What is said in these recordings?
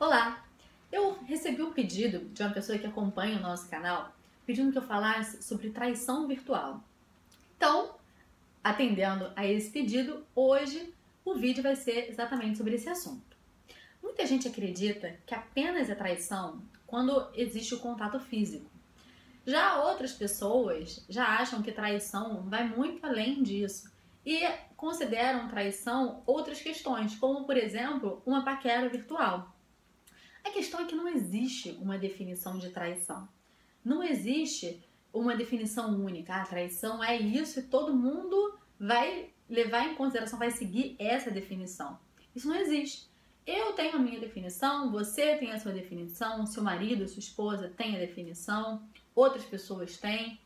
Olá! Eu recebi um pedido de uma pessoa que acompanha o nosso canal pedindo que eu falasse sobre traição virtual. Então, atendendo a esse pedido, hoje o vídeo vai ser exatamente sobre esse assunto. Muita gente acredita que apenas é traição quando existe o contato físico. Já outras pessoas já acham que traição vai muito além disso e consideram traição outras questões, como por exemplo, uma paquera virtual. A questão é que não existe uma definição de traição. Não existe uma definição única. A ah, traição é isso e todo mundo vai levar em consideração, vai seguir essa definição. Isso não existe. Eu tenho a minha definição, você tem a sua definição, seu marido, sua esposa tem a definição, outras pessoas têm.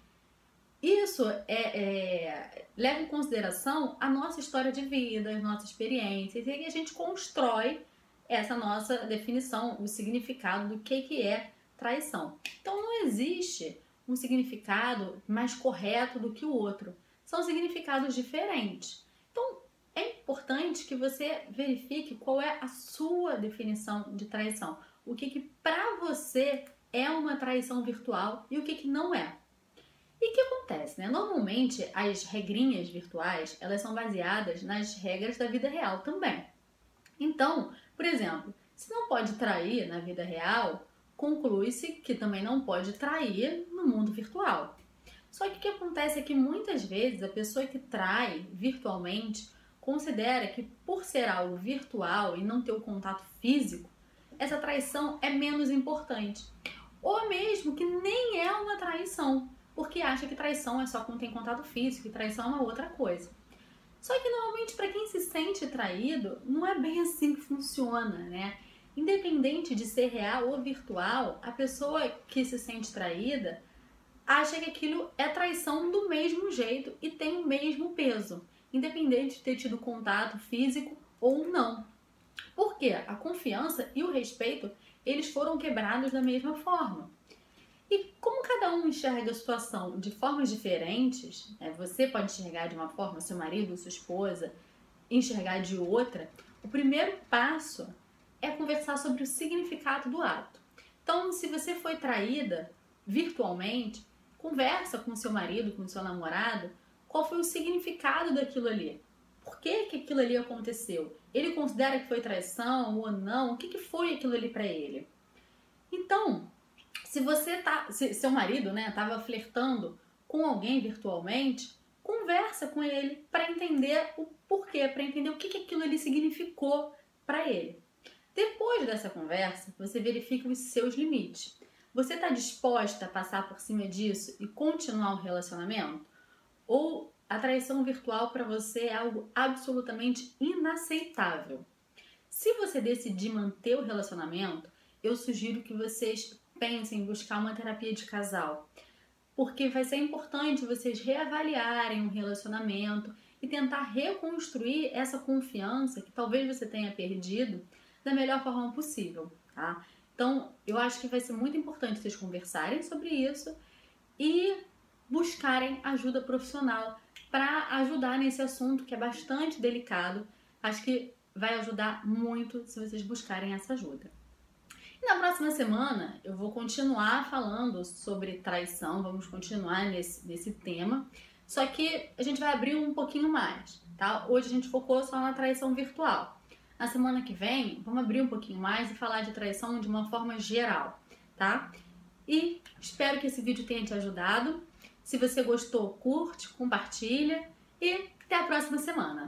Isso é, é, leva em consideração a nossa história de vida, as nossas experiências, e aí a gente constrói essa nossa definição, o significado do que, que é traição. Então não existe um significado mais correto do que o outro. São significados diferentes. Então é importante que você verifique qual é a sua definição de traição. O que, que para você é uma traição virtual e o que, que não é. E o que acontece, né? Normalmente as regrinhas virtuais elas são baseadas nas regras da vida real também. Então, por exemplo, se não pode trair na vida real, conclui-se que também não pode trair no mundo virtual. Só que o que acontece é que muitas vezes a pessoa que trai virtualmente considera que por ser algo virtual e não ter o contato físico, essa traição é menos importante. Ou mesmo que nem é uma traição, porque acha que traição é só quando tem contato físico e traição é uma outra coisa. Só que normalmente para quem se sente traído, não é bem assim que funciona, né? Independente de ser real ou virtual, a pessoa que se sente traída acha que aquilo é traição do mesmo jeito e tem o mesmo peso, independente de ter tido contato físico ou não. Porque a confiança e o respeito, eles foram quebrados da mesma forma. E como cada um enxerga a situação de formas diferentes, né? você pode enxergar de uma forma, seu marido, sua esposa, enxergar de outra, o primeiro passo é conversar sobre o significado do ato. Então, se você foi traída virtualmente, conversa com seu marido, com seu namorado, qual foi o significado daquilo ali. Por que, que aquilo ali aconteceu? Ele considera que foi traição ou não? O que, que foi aquilo ali para ele? Então, se você tá, se seu marido, né, tava flertando com alguém virtualmente, conversa com ele para entender o porquê, para entender o que, que aquilo ali significou para ele. Depois dessa conversa, você verifica os seus limites. Você está disposta a passar por cima disso e continuar o relacionamento? Ou a traição virtual para você é algo absolutamente inaceitável? Se você decidir manter o relacionamento, eu sugiro que vocês pensem em buscar uma terapia de casal, porque vai ser importante vocês reavaliarem o relacionamento e tentar reconstruir essa confiança que talvez você tenha perdido da melhor forma possível, tá? Então, eu acho que vai ser muito importante vocês conversarem sobre isso e buscarem ajuda profissional para ajudar nesse assunto que é bastante delicado. Acho que vai ajudar muito se vocês buscarem essa ajuda. E na próxima semana eu vou continuar falando sobre traição, vamos continuar nesse, nesse tema, só que a gente vai abrir um pouquinho mais, tá? Hoje a gente focou só na traição virtual. Na semana que vem, vamos abrir um pouquinho mais e falar de traição de uma forma geral, tá? E espero que esse vídeo tenha te ajudado. Se você gostou, curte, compartilha e até a próxima semana.